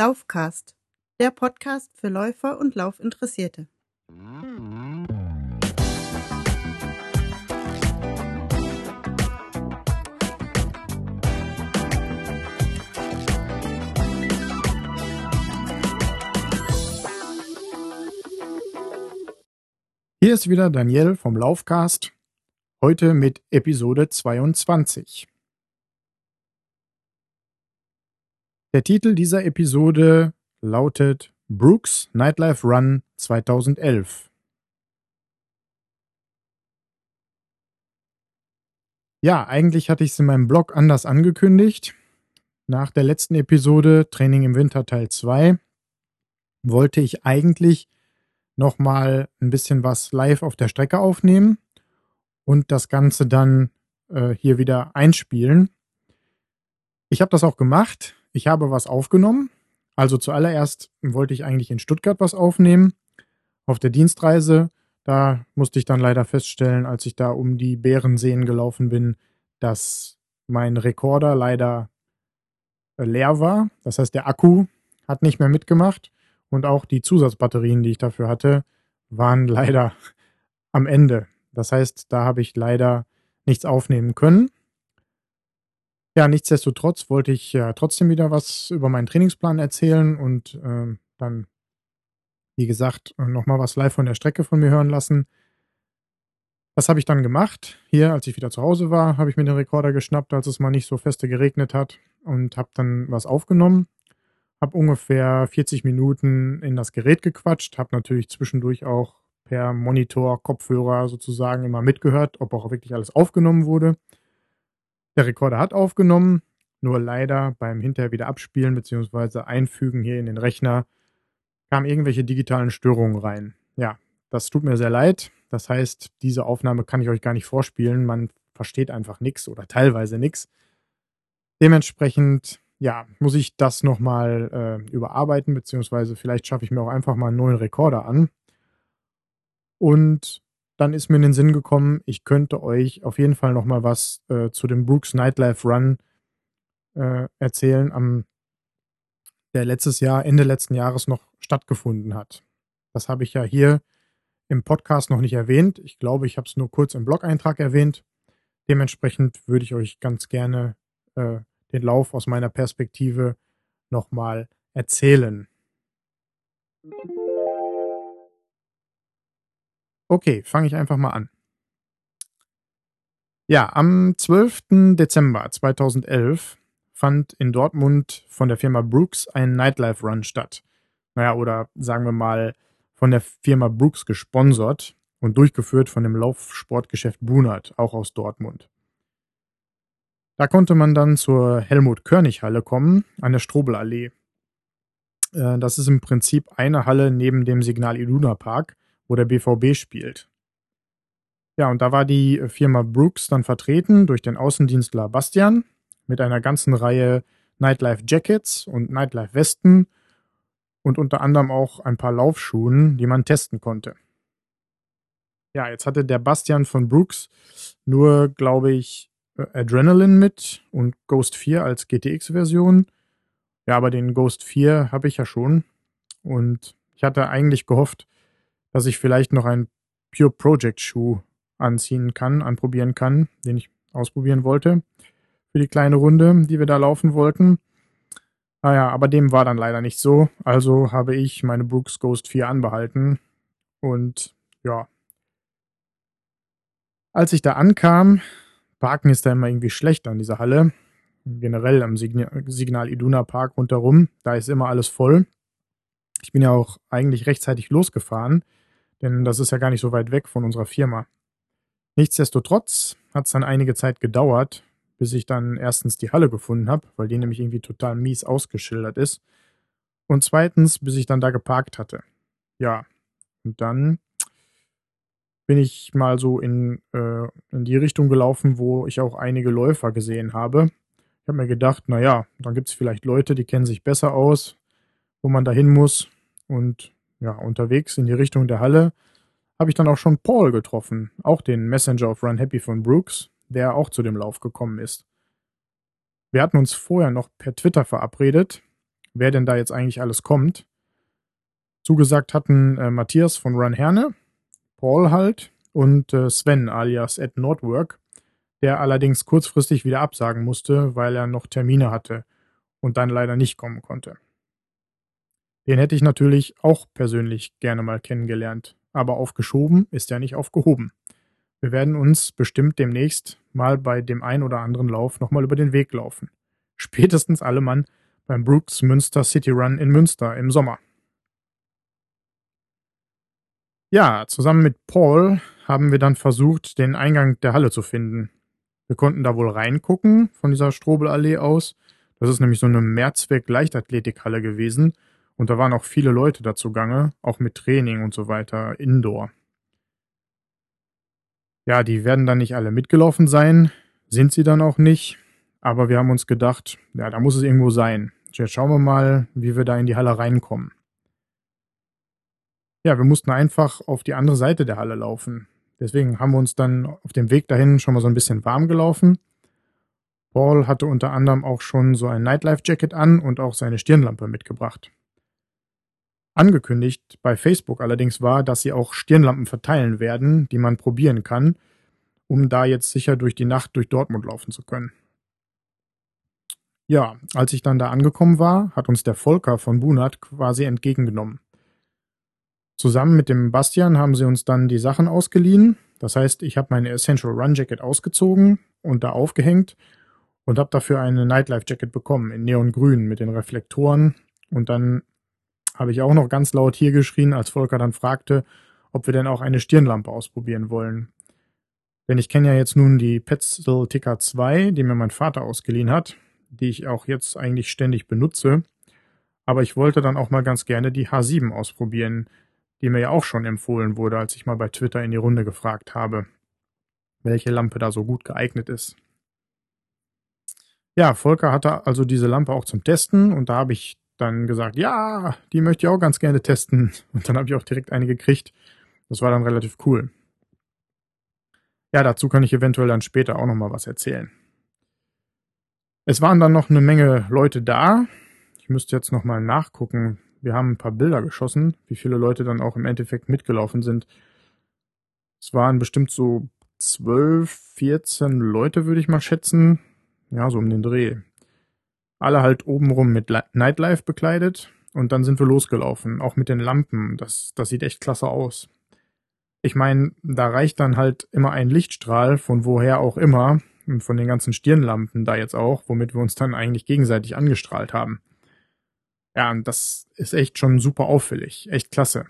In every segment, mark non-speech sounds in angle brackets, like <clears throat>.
Laufcast, der Podcast für Läufer und Laufinteressierte. Hier ist wieder Daniel vom Laufcast, heute mit Episode 22. Der Titel dieser Episode lautet Brooks Nightlife Run 2011. Ja, eigentlich hatte ich es in meinem Blog anders angekündigt. Nach der letzten Episode Training im Winter Teil 2 wollte ich eigentlich nochmal ein bisschen was live auf der Strecke aufnehmen und das Ganze dann äh, hier wieder einspielen. Ich habe das auch gemacht. Ich habe was aufgenommen. Also zuallererst wollte ich eigentlich in Stuttgart was aufnehmen. Auf der Dienstreise, da musste ich dann leider feststellen, als ich da um die Bärenseen gelaufen bin, dass mein Rekorder leider äh, leer war. Das heißt, der Akku hat nicht mehr mitgemacht. Und auch die Zusatzbatterien, die ich dafür hatte, waren <laughs> leider am Ende. Das heißt, da habe ich leider nichts aufnehmen können. Ja, nichtsdestotrotz wollte ich ja trotzdem wieder was über meinen Trainingsplan erzählen und äh, dann, wie gesagt, nochmal was live von der Strecke von mir hören lassen. Das habe ich dann gemacht. Hier, als ich wieder zu Hause war, habe ich mir den Rekorder geschnappt, als es mal nicht so feste geregnet hat und habe dann was aufgenommen habe ungefähr 40 Minuten in das Gerät gequatscht, habe natürlich zwischendurch auch per Monitor, Kopfhörer sozusagen immer mitgehört, ob auch wirklich alles aufgenommen wurde. Der Rekorder hat aufgenommen, nur leider beim hinterher wieder abspielen bzw. einfügen hier in den Rechner kamen irgendwelche digitalen Störungen rein. Ja, das tut mir sehr leid. Das heißt, diese Aufnahme kann ich euch gar nicht vorspielen. Man versteht einfach nichts oder teilweise nichts. Dementsprechend ja, muss ich das nochmal äh, überarbeiten, beziehungsweise vielleicht schaffe ich mir auch einfach mal einen neuen Rekorder an. Und dann ist mir in den Sinn gekommen, ich könnte euch auf jeden Fall nochmal was äh, zu dem Brooks Nightlife Run äh, erzählen, am, der letztes Jahr, Ende letzten Jahres noch stattgefunden hat. Das habe ich ja hier im Podcast noch nicht erwähnt. Ich glaube, ich habe es nur kurz im Blog-Eintrag erwähnt. Dementsprechend würde ich euch ganz gerne äh, den Lauf aus meiner Perspektive nochmal erzählen. Okay, fange ich einfach mal an. Ja, am 12. Dezember 2011 fand in Dortmund von der Firma Brooks ein Nightlife Run statt. Naja, oder sagen wir mal von der Firma Brooks gesponsert und durchgeführt von dem Laufsportgeschäft Brunert, auch aus Dortmund. Da konnte man dann zur Helmut-Körnig-Halle kommen, an der Strobelallee. Äh, das ist im Prinzip eine Halle neben dem Signal Iduna Park, wo der BVB spielt. Ja, und da war die Firma Brooks dann vertreten durch den Außendienstler Bastian mit einer ganzen Reihe Nightlife Jackets und Nightlife Westen und unter anderem auch ein paar Laufschuhen, die man testen konnte. Ja, jetzt hatte der Bastian von Brooks nur, glaube ich, Adrenaline mit und Ghost 4 als GTX-Version. Ja, aber den Ghost 4 habe ich ja schon. Und ich hatte eigentlich gehofft, dass ich vielleicht noch einen Pure Project Schuh anziehen kann, anprobieren kann, den ich ausprobieren wollte für die kleine Runde, die wir da laufen wollten. Naja, ah aber dem war dann leider nicht so. Also habe ich meine Brooks Ghost 4 anbehalten. Und ja. Als ich da ankam, Parken ist da immer irgendwie schlecht an dieser Halle. Generell am Signal Iduna Park rundherum. Da ist immer alles voll. Ich bin ja auch eigentlich rechtzeitig losgefahren, denn das ist ja gar nicht so weit weg von unserer Firma. Nichtsdestotrotz hat es dann einige Zeit gedauert, bis ich dann erstens die Halle gefunden habe, weil die nämlich irgendwie total mies ausgeschildert ist. Und zweitens, bis ich dann da geparkt hatte. Ja, und dann bin ich mal so in, äh, in die Richtung gelaufen, wo ich auch einige Läufer gesehen habe. Ich habe mir gedacht, naja, dann gibt es vielleicht Leute, die kennen sich besser aus, wo man da hin muss. Und ja, unterwegs in die Richtung der Halle habe ich dann auch schon Paul getroffen, auch den Messenger of Run Happy von Brooks, der auch zu dem Lauf gekommen ist. Wir hatten uns vorher noch per Twitter verabredet, wer denn da jetzt eigentlich alles kommt. Zugesagt hatten äh, Matthias von Run Herne, Paul halt und äh, Sven alias Ed Nordwork, der allerdings kurzfristig wieder absagen musste, weil er noch Termine hatte und dann leider nicht kommen konnte. Den hätte ich natürlich auch persönlich gerne mal kennengelernt, aber aufgeschoben ist ja nicht aufgehoben. Wir werden uns bestimmt demnächst mal bei dem ein oder anderen Lauf nochmal über den Weg laufen. Spätestens alle Mann beim Brooks Münster City Run in Münster im Sommer. Ja, zusammen mit Paul haben wir dann versucht, den Eingang der Halle zu finden. Wir konnten da wohl reingucken von dieser Strobelallee aus. Das ist nämlich so eine Mehrzweck-Leichtathletikhalle gewesen und da waren auch viele Leute dazu gange, auch mit Training und so weiter, indoor. Ja, die werden dann nicht alle mitgelaufen sein, sind sie dann auch nicht, aber wir haben uns gedacht, ja, da muss es irgendwo sein. Jetzt schauen wir mal, wie wir da in die Halle reinkommen. Ja, wir mussten einfach auf die andere Seite der Halle laufen. Deswegen haben wir uns dann auf dem Weg dahin schon mal so ein bisschen warm gelaufen. Paul hatte unter anderem auch schon so ein Nightlife-Jacket an und auch seine Stirnlampe mitgebracht. Angekündigt bei Facebook allerdings war, dass sie auch Stirnlampen verteilen werden, die man probieren kann, um da jetzt sicher durch die Nacht durch Dortmund laufen zu können. Ja, als ich dann da angekommen war, hat uns der Volker von Bunat quasi entgegengenommen. Zusammen mit dem Bastian haben sie uns dann die Sachen ausgeliehen. Das heißt, ich habe meine Essential Run Jacket ausgezogen und da aufgehängt und habe dafür eine Nightlife Jacket bekommen in Neongrün mit den Reflektoren und dann habe ich auch noch ganz laut hier geschrien, als Volker dann fragte, ob wir denn auch eine Stirnlampe ausprobieren wollen. Denn ich kenne ja jetzt nun die Petzl Ticker 2, die mir mein Vater ausgeliehen hat, die ich auch jetzt eigentlich ständig benutze. Aber ich wollte dann auch mal ganz gerne die H7 ausprobieren, die mir ja auch schon empfohlen wurde, als ich mal bei Twitter in die Runde gefragt habe, welche Lampe da so gut geeignet ist. Ja, Volker hatte also diese Lampe auch zum Testen und da habe ich dann gesagt, ja, die möchte ich auch ganz gerne testen. Und dann habe ich auch direkt eine gekriegt. Das war dann relativ cool. Ja, dazu kann ich eventuell dann später auch nochmal was erzählen. Es waren dann noch eine Menge Leute da. Ich müsste jetzt nochmal nachgucken. Wir haben ein paar Bilder geschossen, wie viele Leute dann auch im Endeffekt mitgelaufen sind. Es waren bestimmt so 12, 14 Leute, würde ich mal schätzen. Ja, so um den Dreh. Alle halt obenrum mit Nightlife bekleidet und dann sind wir losgelaufen, auch mit den Lampen. Das, das sieht echt klasse aus. Ich meine, da reicht dann halt immer ein Lichtstrahl, von woher auch immer, von den ganzen Stirnlampen da jetzt auch, womit wir uns dann eigentlich gegenseitig angestrahlt haben. Ja, und das ist echt schon super auffällig, echt klasse.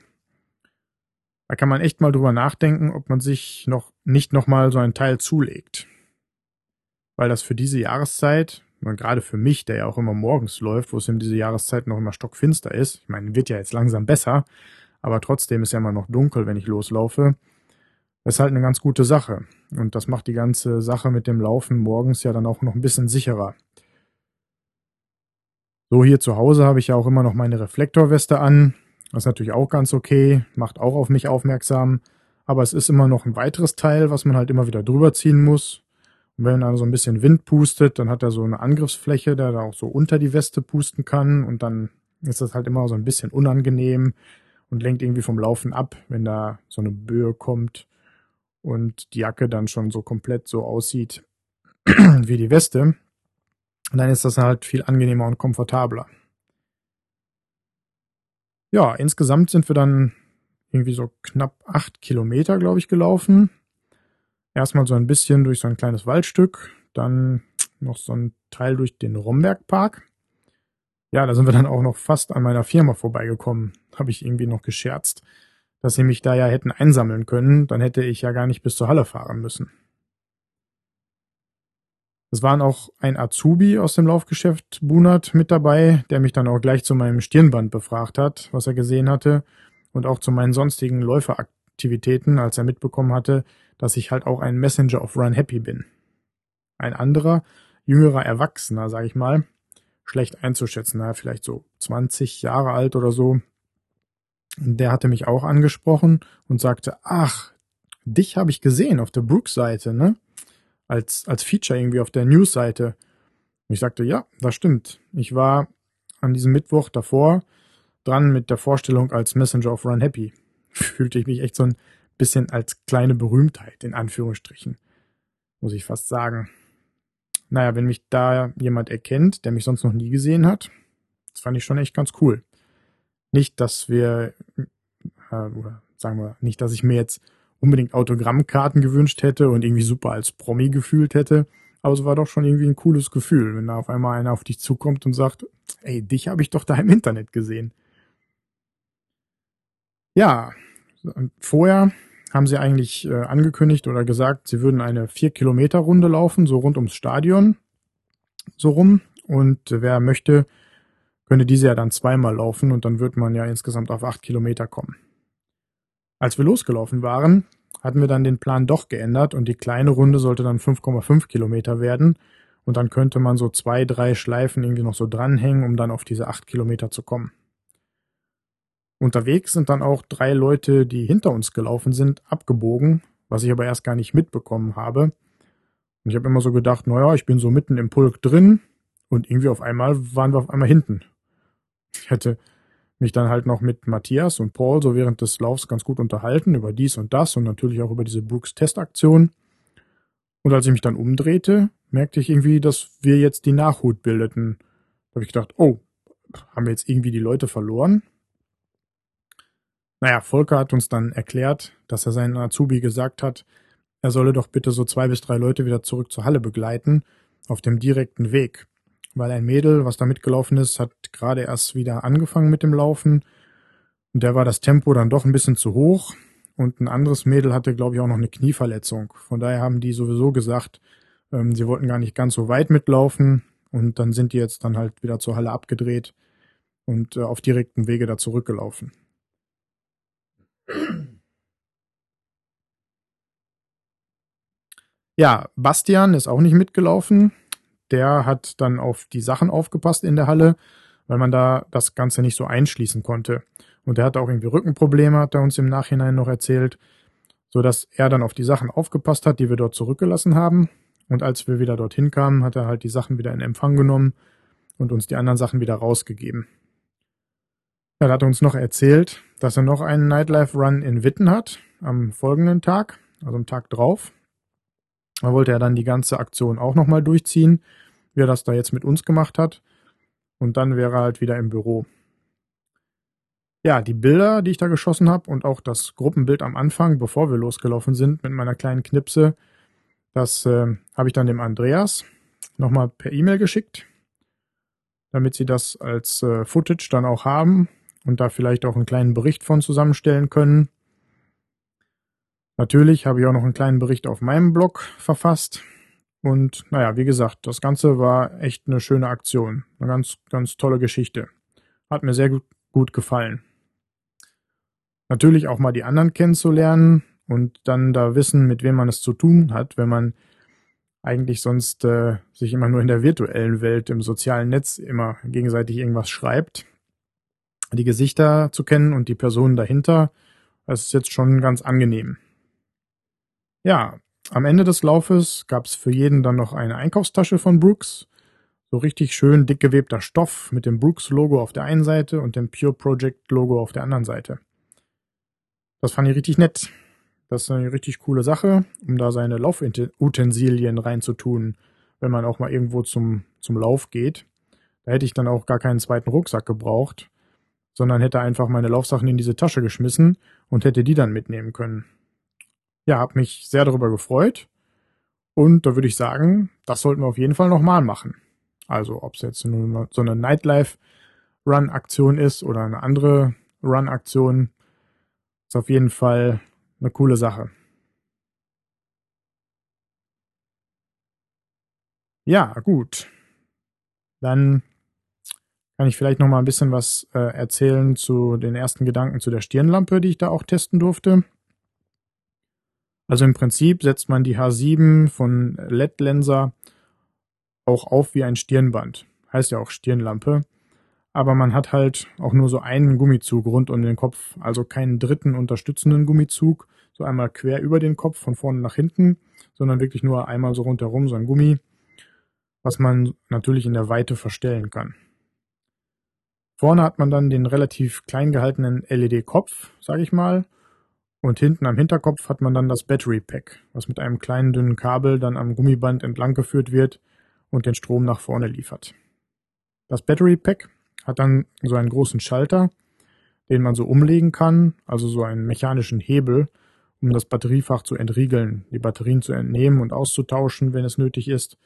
Da kann man echt mal drüber nachdenken, ob man sich noch nicht nochmal so ein Teil zulegt. Weil das für diese Jahreszeit, und gerade für mich, der ja auch immer morgens läuft, wo es in diese Jahreszeit noch immer stockfinster ist, ich meine, wird ja jetzt langsam besser, aber trotzdem ist ja immer noch dunkel, wenn ich loslaufe, ist halt eine ganz gute Sache. Und das macht die ganze Sache mit dem Laufen morgens ja dann auch noch ein bisschen sicherer. So, hier zu Hause habe ich ja auch immer noch meine Reflektorweste an. Das ist natürlich auch ganz okay, macht auch auf mich aufmerksam. Aber es ist immer noch ein weiteres Teil, was man halt immer wieder drüber ziehen muss. Und wenn dann so ein bisschen Wind pustet, dann hat er so eine Angriffsfläche, der da auch so unter die Weste pusten kann. Und dann ist das halt immer so ein bisschen unangenehm und lenkt irgendwie vom Laufen ab, wenn da so eine Böe kommt und die Jacke dann schon so komplett so aussieht <clears throat> wie die Weste. Und dann ist das halt viel angenehmer und komfortabler. Ja, insgesamt sind wir dann irgendwie so knapp acht Kilometer, glaube ich, gelaufen. Erstmal so ein bisschen durch so ein kleines Waldstück, dann noch so ein Teil durch den Rombergpark. Ja, da sind wir dann auch noch fast an meiner Firma vorbeigekommen. Habe ich irgendwie noch gescherzt, dass sie mich da ja hätten einsammeln können, dann hätte ich ja gar nicht bis zur Halle fahren müssen. Es waren auch ein Azubi aus dem Laufgeschäft Bunert mit dabei, der mich dann auch gleich zu meinem Stirnband befragt hat, was er gesehen hatte, und auch zu meinen sonstigen Läuferaktivitäten, als er mitbekommen hatte, dass ich halt auch ein Messenger of Run Happy bin. Ein anderer, jüngerer Erwachsener, sag ich mal, schlecht einzuschätzen, vielleicht so 20 Jahre alt oder so, der hatte mich auch angesprochen und sagte, ach, dich habe ich gesehen auf der Brooks-Seite, ne? Als, als Feature irgendwie auf der News-Seite. Ich sagte, ja, das stimmt. Ich war an diesem Mittwoch davor dran mit der Vorstellung als Messenger of Run Happy. Fühlte ich mich echt so ein bisschen als kleine Berühmtheit, in Anführungsstrichen. Muss ich fast sagen. Naja, wenn mich da jemand erkennt, der mich sonst noch nie gesehen hat, das fand ich schon echt ganz cool. Nicht, dass wir, äh, oder sagen wir, nicht, dass ich mir jetzt unbedingt Autogrammkarten gewünscht hätte und irgendwie super als Promi gefühlt hätte, aber es war doch schon irgendwie ein cooles Gefühl, wenn da auf einmal einer auf dich zukommt und sagt, ey, dich habe ich doch da im Internet gesehen. Ja, vorher haben sie eigentlich äh, angekündigt oder gesagt, sie würden eine 4-Kilometer-Runde laufen, so rund ums Stadion, so rum. Und wer möchte, könnte diese ja dann zweimal laufen und dann wird man ja insgesamt auf 8 Kilometer kommen. Als wir losgelaufen waren, hatten wir dann den Plan doch geändert und die kleine Runde sollte dann 5,5 Kilometer werden und dann könnte man so zwei, drei Schleifen irgendwie noch so dranhängen, um dann auf diese 8 Kilometer zu kommen. Unterwegs sind dann auch drei Leute, die hinter uns gelaufen sind, abgebogen, was ich aber erst gar nicht mitbekommen habe. Und ich habe immer so gedacht, naja, ich bin so mitten im Pulk drin und irgendwie auf einmal waren wir auf einmal hinten. Ich hätte mich dann halt noch mit Matthias und Paul so während des Laufs ganz gut unterhalten über dies und das und natürlich auch über diese Brooks Testaktion. Und als ich mich dann umdrehte, merkte ich irgendwie, dass wir jetzt die Nachhut bildeten. Da habe ich gedacht, oh, haben wir jetzt irgendwie die Leute verloren? Naja, Volker hat uns dann erklärt, dass er seinen Azubi gesagt hat, er solle doch bitte so zwei bis drei Leute wieder zurück zur Halle begleiten, auf dem direkten Weg. Weil ein Mädel, was da mitgelaufen ist, hat gerade erst wieder angefangen mit dem Laufen. Und der war das Tempo dann doch ein bisschen zu hoch. Und ein anderes Mädel hatte, glaube ich, auch noch eine Knieverletzung. Von daher haben die sowieso gesagt, ähm, sie wollten gar nicht ganz so weit mitlaufen. Und dann sind die jetzt dann halt wieder zur Halle abgedreht und äh, auf direktem Wege da zurückgelaufen. Ja, Bastian ist auch nicht mitgelaufen. Der hat dann auf die Sachen aufgepasst in der Halle, weil man da das Ganze nicht so einschließen konnte. Und der hatte auch irgendwie Rückenprobleme, hat er uns im Nachhinein noch erzählt, so dass er dann auf die Sachen aufgepasst hat, die wir dort zurückgelassen haben. Und als wir wieder dorthin kamen, hat er halt die Sachen wieder in Empfang genommen und uns die anderen Sachen wieder rausgegeben. Er hat uns noch erzählt, dass er noch einen Nightlife Run in Witten hat, am folgenden Tag, also am Tag drauf. Da wollte er dann die ganze Aktion auch nochmal durchziehen, wie er das da jetzt mit uns gemacht hat. Und dann wäre er halt wieder im Büro. Ja, die Bilder, die ich da geschossen habe und auch das Gruppenbild am Anfang, bevor wir losgelaufen sind mit meiner kleinen Knipse, das äh, habe ich dann dem Andreas nochmal per E-Mail geschickt, damit sie das als äh, Footage dann auch haben und da vielleicht auch einen kleinen Bericht von zusammenstellen können. Natürlich habe ich auch noch einen kleinen Bericht auf meinem Blog verfasst. Und naja, wie gesagt, das Ganze war echt eine schöne Aktion. Eine ganz, ganz tolle Geschichte. Hat mir sehr gut, gut gefallen. Natürlich auch mal die anderen kennenzulernen und dann da wissen, mit wem man es zu tun hat, wenn man eigentlich sonst äh, sich immer nur in der virtuellen Welt, im sozialen Netz immer gegenseitig irgendwas schreibt die Gesichter zu kennen und die Personen dahinter, das ist jetzt schon ganz angenehm. Ja, am Ende des Laufes gab es für jeden dann noch eine Einkaufstasche von Brooks. So richtig schön dick gewebter Stoff mit dem Brooks-Logo auf der einen Seite und dem Pure Project-Logo auf der anderen Seite. Das fand ich richtig nett. Das ist eine richtig coole Sache, um da seine Laufutensilien reinzutun, wenn man auch mal irgendwo zum, zum Lauf geht. Da hätte ich dann auch gar keinen zweiten Rucksack gebraucht sondern hätte einfach meine Laufsachen in diese Tasche geschmissen und hätte die dann mitnehmen können. Ja, hab mich sehr darüber gefreut. Und da würde ich sagen, das sollten wir auf jeden Fall nochmal machen. Also, ob es jetzt nur so eine Nightlife-Run-Aktion ist oder eine andere Run-Aktion, ist auf jeden Fall eine coole Sache. Ja, gut. Dann kann ich vielleicht noch mal ein bisschen was äh, erzählen zu den ersten Gedanken zu der Stirnlampe, die ich da auch testen durfte. Also im Prinzip setzt man die H7 von LED Lenser auch auf wie ein Stirnband. Heißt ja auch Stirnlampe. Aber man hat halt auch nur so einen Gummizug rund um den Kopf, also keinen dritten unterstützenden Gummizug, so einmal quer über den Kopf von vorne nach hinten, sondern wirklich nur einmal so rundherum so ein Gummi, was man natürlich in der Weite verstellen kann. Vorne hat man dann den relativ klein gehaltenen LED-Kopf, sage ich mal. Und hinten am Hinterkopf hat man dann das Battery Pack, was mit einem kleinen dünnen Kabel dann am Gummiband entlang geführt wird und den Strom nach vorne liefert. Das Battery Pack hat dann so einen großen Schalter, den man so umlegen kann, also so einen mechanischen Hebel, um das Batteriefach zu entriegeln, die Batterien zu entnehmen und auszutauschen, wenn es nötig ist.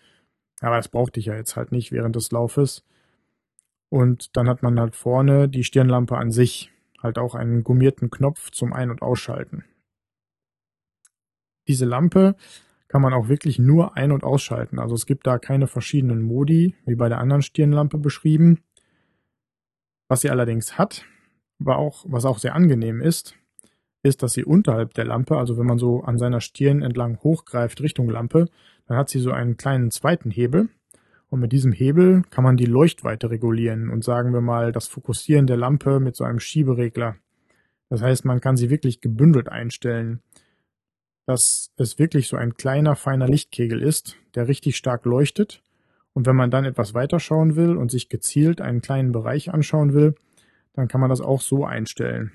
Aber das brauchte ich ja jetzt halt nicht während des Laufes. Und dann hat man halt vorne die Stirnlampe an sich, halt auch einen gummierten Knopf zum Ein- und Ausschalten. Diese Lampe kann man auch wirklich nur ein- und ausschalten. Also es gibt da keine verschiedenen Modi, wie bei der anderen Stirnlampe beschrieben. Was sie allerdings hat, war auch, was auch sehr angenehm ist, ist, dass sie unterhalb der Lampe, also wenn man so an seiner Stirn entlang hochgreift Richtung Lampe, dann hat sie so einen kleinen zweiten Hebel. Und mit diesem Hebel kann man die Leuchtweite regulieren und sagen wir mal das Fokussieren der Lampe mit so einem Schieberegler. Das heißt, man kann sie wirklich gebündelt einstellen, dass es wirklich so ein kleiner, feiner Lichtkegel ist, der richtig stark leuchtet. Und wenn man dann etwas weiter schauen will und sich gezielt einen kleinen Bereich anschauen will, dann kann man das auch so einstellen.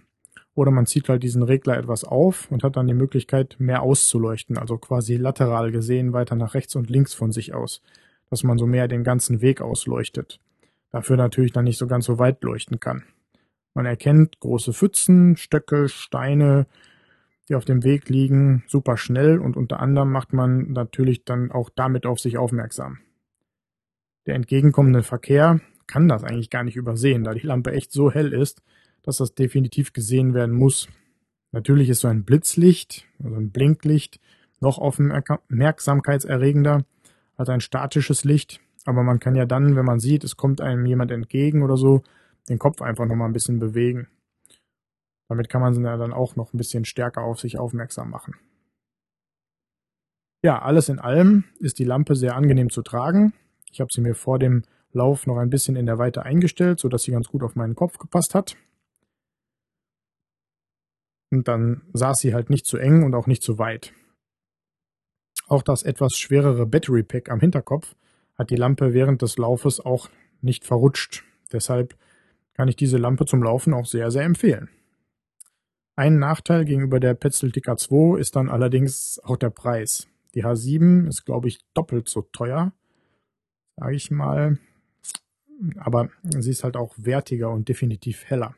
Oder man zieht halt diesen Regler etwas auf und hat dann die Möglichkeit, mehr auszuleuchten, also quasi lateral gesehen weiter nach rechts und links von sich aus, dass man so mehr den ganzen Weg ausleuchtet. Dafür natürlich dann nicht so ganz so weit leuchten kann. Man erkennt große Pfützen, Stöcke, Steine, die auf dem Weg liegen, super schnell und unter anderem macht man natürlich dann auch damit auf sich aufmerksam. Der entgegenkommende Verkehr kann das eigentlich gar nicht übersehen, da die Lampe echt so hell ist, dass das definitiv gesehen werden muss. Natürlich ist so ein Blitzlicht, also ein Blinklicht, noch aufmerksamkeitserregender als ein statisches Licht, aber man kann ja dann, wenn man sieht, es kommt einem jemand entgegen oder so, den Kopf einfach nochmal ein bisschen bewegen. Damit kann man sie dann auch noch ein bisschen stärker auf sich aufmerksam machen. Ja, alles in allem ist die Lampe sehr angenehm zu tragen. Ich habe sie mir vor dem Lauf noch ein bisschen in der Weite eingestellt, sodass sie ganz gut auf meinen Kopf gepasst hat. Und dann saß sie halt nicht zu eng und auch nicht zu weit. Auch das etwas schwerere Battery Pack am Hinterkopf hat die Lampe während des Laufes auch nicht verrutscht. Deshalb kann ich diese Lampe zum Laufen auch sehr, sehr empfehlen. Ein Nachteil gegenüber der Petzl TK2 ist dann allerdings auch der Preis. Die H7 ist, glaube ich, doppelt so teuer, sage ich mal. Aber sie ist halt auch wertiger und definitiv heller.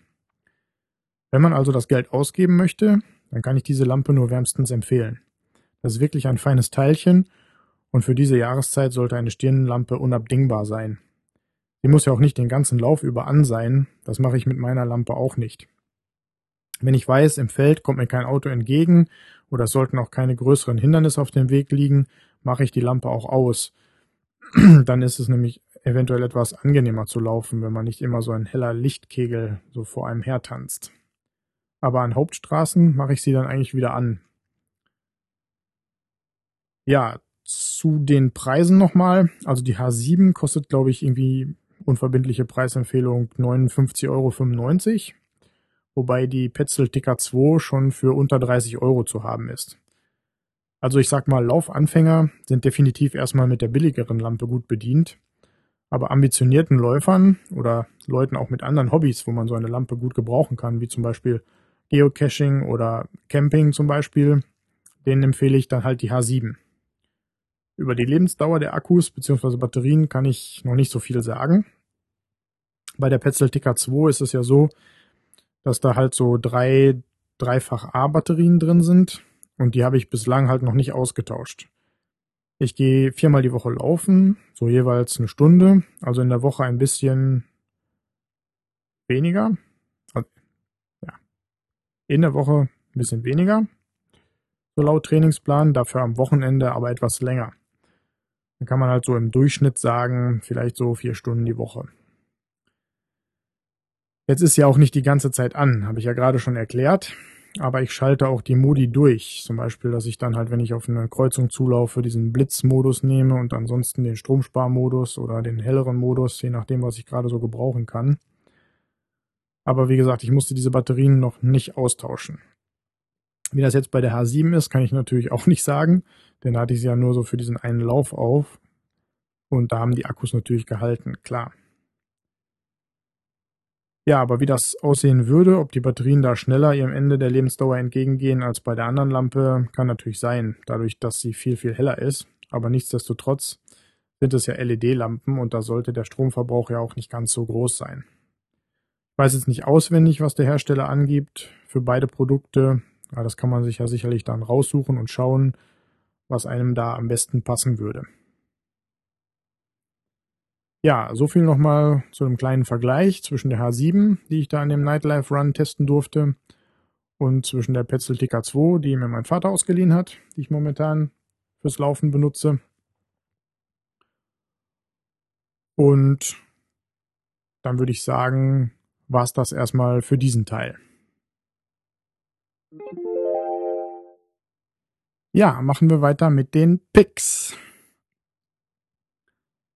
Wenn man also das Geld ausgeben möchte, dann kann ich diese Lampe nur wärmstens empfehlen. Das ist wirklich ein feines Teilchen und für diese Jahreszeit sollte eine Stirnlampe unabdingbar sein. Sie muss ja auch nicht den ganzen Lauf über an sein, das mache ich mit meiner Lampe auch nicht. Wenn ich weiß, im Feld kommt mir kein Auto entgegen oder es sollten auch keine größeren Hindernisse auf dem Weg liegen, mache ich die Lampe auch aus. <clears throat> Dann ist es nämlich eventuell etwas angenehmer zu laufen, wenn man nicht immer so ein heller Lichtkegel so vor einem hertanzt. Aber an Hauptstraßen mache ich sie dann eigentlich wieder an. Ja, zu den Preisen nochmal. Also die H7 kostet, glaube ich, irgendwie unverbindliche Preisempfehlung 59,95 Euro wobei die Petzl TK2 schon für unter 30 Euro zu haben ist. Also ich sag mal, Laufanfänger sind definitiv erstmal mit der billigeren Lampe gut bedient, aber ambitionierten Läufern oder Leuten auch mit anderen Hobbys, wo man so eine Lampe gut gebrauchen kann, wie zum Beispiel Geocaching oder Camping zum Beispiel, denen empfehle ich dann halt die H7. Über die Lebensdauer der Akkus bzw. Batterien kann ich noch nicht so viel sagen. Bei der Petzl TK2 ist es ja so, dass da halt so drei dreifach A-Batterien drin sind und die habe ich bislang halt noch nicht ausgetauscht. Ich gehe viermal die Woche laufen, so jeweils eine Stunde, also in der Woche ein bisschen weniger. Also, ja, in der Woche ein bisschen weniger, so laut Trainingsplan, dafür am Wochenende aber etwas länger. Dann kann man halt so im Durchschnitt sagen, vielleicht so vier Stunden die Woche. Jetzt ist ja auch nicht die ganze Zeit an, habe ich ja gerade schon erklärt. Aber ich schalte auch die Modi durch. Zum Beispiel, dass ich dann halt, wenn ich auf eine Kreuzung zulaufe, diesen Blitzmodus nehme und ansonsten den Stromsparmodus oder den helleren Modus, je nachdem, was ich gerade so gebrauchen kann. Aber wie gesagt, ich musste diese Batterien noch nicht austauschen. Wie das jetzt bei der H7 ist, kann ich natürlich auch nicht sagen, denn da hatte ich sie ja nur so für diesen einen Lauf auf. Und da haben die Akkus natürlich gehalten, klar. Ja, aber wie das aussehen würde, ob die Batterien da schneller ihrem Ende der Lebensdauer entgegengehen als bei der anderen Lampe, kann natürlich sein, dadurch, dass sie viel, viel heller ist. Aber nichtsdestotrotz sind es ja LED-Lampen und da sollte der Stromverbrauch ja auch nicht ganz so groß sein. Ich weiß jetzt nicht auswendig, was der Hersteller angibt für beide Produkte. Ja, das kann man sich ja sicherlich dann raussuchen und schauen, was einem da am besten passen würde. Ja, so viel nochmal zu einem kleinen Vergleich zwischen der H7, die ich da an dem Nightlife Run testen durfte, und zwischen der Petzl TK2, die mir mein Vater ausgeliehen hat, die ich momentan fürs Laufen benutze. Und dann würde ich sagen, war es das erstmal für diesen Teil. Ja, machen wir weiter mit den Picks.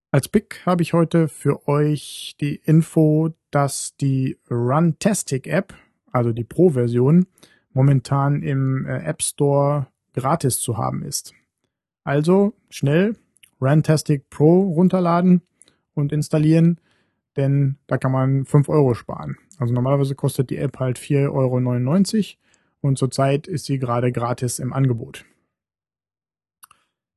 Als Pick habe ich heute für euch die Info, dass die Runtastic App, also die Pro-Version, momentan im äh, App Store gratis zu haben ist. Also schnell Runtastic Pro runterladen und installieren, denn da kann man 5 Euro sparen. Also normalerweise kostet die App halt 4,99 Euro und zurzeit ist sie gerade gratis im Angebot.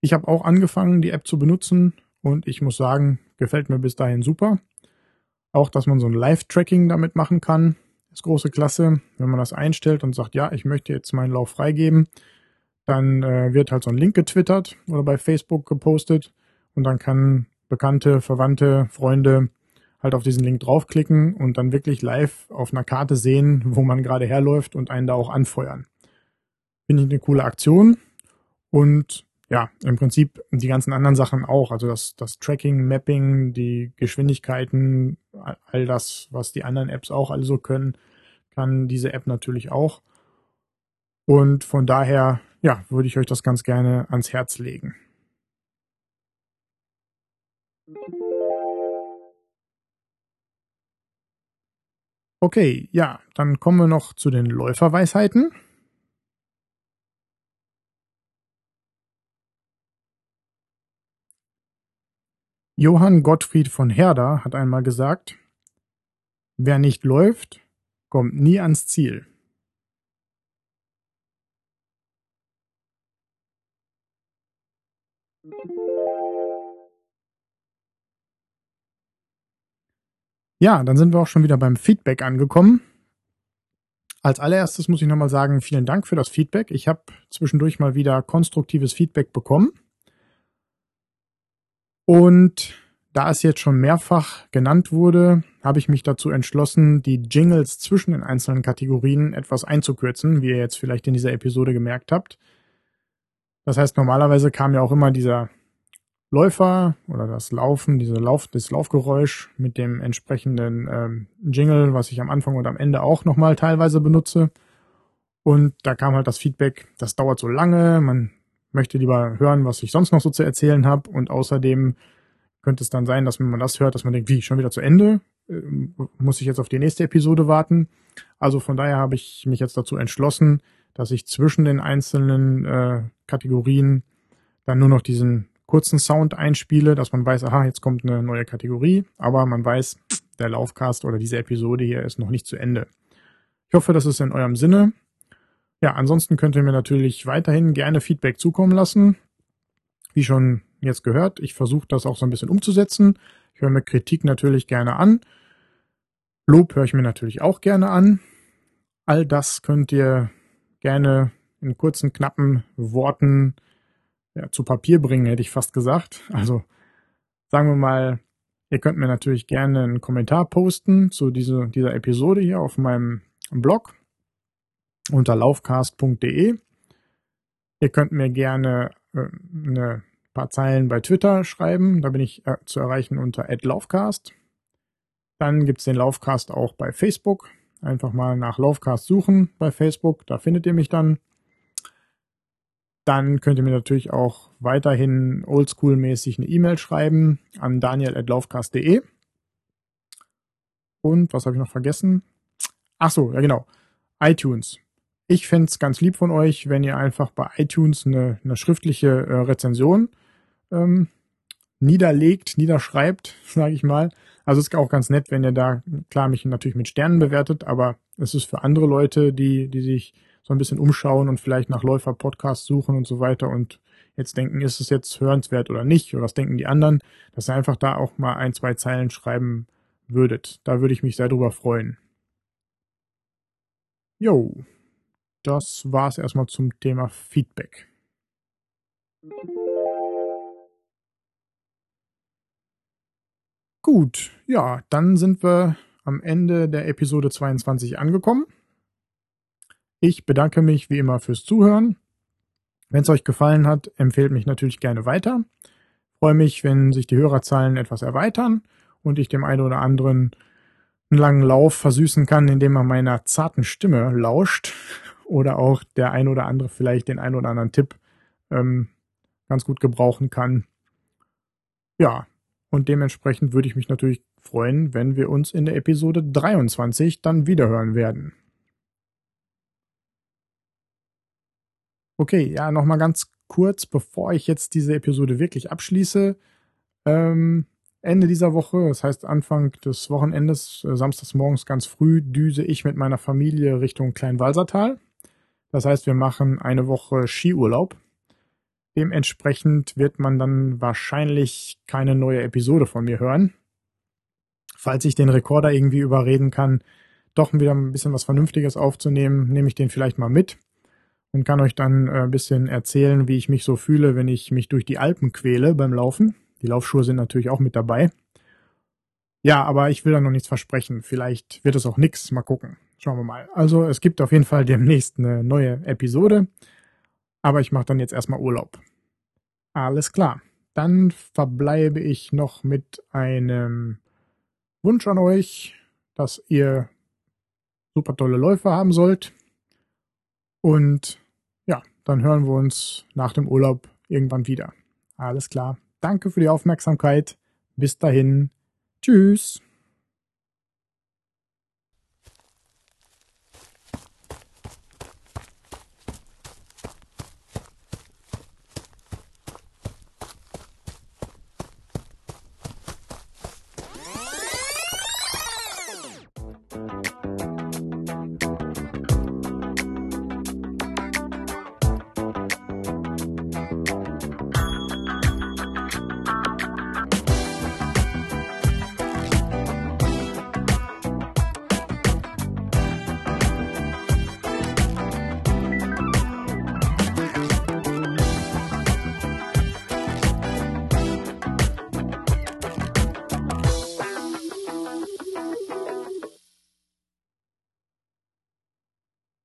Ich habe auch angefangen, die App zu benutzen und ich muss sagen, gefällt mir bis dahin super. Auch, dass man so ein Live-Tracking damit machen kann, ist große Klasse. Wenn man das einstellt und sagt, ja, ich möchte jetzt meinen Lauf freigeben, dann äh, wird halt so ein Link getwittert oder bei Facebook gepostet und dann kann Bekannte, Verwandte, Freunde halt auf diesen Link draufklicken und dann wirklich live auf einer Karte sehen, wo man gerade herläuft und einen da auch anfeuern. Finde ich eine coole Aktion und ja, im Prinzip die ganzen anderen Sachen auch. Also das, das Tracking, Mapping, die Geschwindigkeiten, all das, was die anderen Apps auch alle so können, kann diese App natürlich auch. Und von daher, ja, würde ich euch das ganz gerne ans Herz legen. Okay, ja, dann kommen wir noch zu den Läuferweisheiten. Johann Gottfried von Herder hat einmal gesagt, wer nicht läuft, kommt nie ans Ziel. Ja, dann sind wir auch schon wieder beim Feedback angekommen. Als allererstes muss ich nochmal sagen, vielen Dank für das Feedback. Ich habe zwischendurch mal wieder konstruktives Feedback bekommen. Und da es jetzt schon mehrfach genannt wurde, habe ich mich dazu entschlossen, die Jingles zwischen den einzelnen Kategorien etwas einzukürzen, wie ihr jetzt vielleicht in dieser Episode gemerkt habt. Das heißt, normalerweise kam ja auch immer dieser Läufer oder das Laufen, diese Lauf, das Laufgeräusch mit dem entsprechenden ähm, Jingle, was ich am Anfang und am Ende auch nochmal teilweise benutze. Und da kam halt das Feedback, das dauert so lange, man möchte lieber hören, was ich sonst noch so zu erzählen habe. Und außerdem könnte es dann sein, dass wenn man das hört, dass man denkt, wie, schon wieder zu Ende? Ähm, muss ich jetzt auf die nächste Episode warten? Also von daher habe ich mich jetzt dazu entschlossen, dass ich zwischen den einzelnen äh, Kategorien dann nur noch diesen kurzen Sound einspiele, dass man weiß, aha, jetzt kommt eine neue Kategorie, aber man weiß, der Laufcast oder diese Episode hier ist noch nicht zu Ende. Ich hoffe, das ist in eurem Sinne. Ja, ansonsten könnt ihr mir natürlich weiterhin gerne Feedback zukommen lassen. Wie schon jetzt gehört, ich versuche das auch so ein bisschen umzusetzen. Ich höre mir Kritik natürlich gerne an. Lob höre ich mir natürlich auch gerne an. All das könnt ihr gerne in kurzen, knappen Worten ja, zu Papier bringen, hätte ich fast gesagt. Also sagen wir mal, ihr könnt mir natürlich gerne einen Kommentar posten zu diese, dieser Episode hier auf meinem Blog unter laufcast.de. Ihr könnt mir gerne äh, eine paar Zeilen bei Twitter schreiben. Da bin ich äh, zu erreichen unter @laufcast. Dann gibt's den Laufcast auch bei Facebook. Einfach mal nach Laufcast suchen bei Facebook. Da findet ihr mich dann. Dann könnt ihr mir natürlich auch weiterhin oldschool-mäßig eine E-Mail schreiben an daniel.laufcast.de. Und was habe ich noch vergessen? Ach so, ja genau. iTunes. Ich fände es ganz lieb von euch, wenn ihr einfach bei iTunes eine, eine schriftliche äh, Rezension ähm, niederlegt, niederschreibt, <laughs> sage ich mal. Also ist auch ganz nett, wenn ihr da, klar, mich natürlich mit Sternen bewertet, aber es ist für andere Leute, die, die sich so ein bisschen umschauen und vielleicht nach Läufer-Podcasts suchen und so weiter und jetzt denken, ist es jetzt hörenswert oder nicht, oder was denken die anderen, dass ihr einfach da auch mal ein, zwei Zeilen schreiben würdet. Da würde ich mich sehr drüber freuen. Jo, das war's erstmal zum Thema Feedback. Gut, ja, dann sind wir am Ende der Episode 22 angekommen. Ich bedanke mich wie immer fürs Zuhören. Wenn es euch gefallen hat, empfehlt mich natürlich gerne weiter. Freue mich, wenn sich die Hörerzahlen etwas erweitern und ich dem einen oder anderen einen langen Lauf versüßen kann, indem er meiner zarten Stimme lauscht oder auch der ein oder andere vielleicht den ein oder anderen Tipp ähm, ganz gut gebrauchen kann. Ja, und dementsprechend würde ich mich natürlich freuen, wenn wir uns in der Episode 23 dann wiederhören werden. Okay, ja, nochmal ganz kurz, bevor ich jetzt diese Episode wirklich abschließe. Ähm, Ende dieser Woche, das heißt Anfang des Wochenendes, äh, samstags morgens ganz früh, düse ich mit meiner Familie Richtung Kleinwalsertal. Das heißt, wir machen eine Woche Skiurlaub. Dementsprechend wird man dann wahrscheinlich keine neue Episode von mir hören. Falls ich den Rekorder irgendwie überreden kann, doch wieder ein bisschen was Vernünftiges aufzunehmen, nehme ich den vielleicht mal mit und kann euch dann äh, ein bisschen erzählen, wie ich mich so fühle, wenn ich mich durch die Alpen quäle beim Laufen. Die Laufschuhe sind natürlich auch mit dabei. Ja, aber ich will da noch nichts versprechen. Vielleicht wird es auch nix. Mal gucken. Schauen wir mal. Also es gibt auf jeden Fall demnächst eine neue Episode. Aber ich mache dann jetzt erstmal Urlaub. Alles klar. Dann verbleibe ich noch mit einem Wunsch an euch, dass ihr super tolle Läufe haben sollt. Und ja, dann hören wir uns nach dem Urlaub irgendwann wieder. Alles klar. Danke für die Aufmerksamkeit. Bis dahin. Tschüss.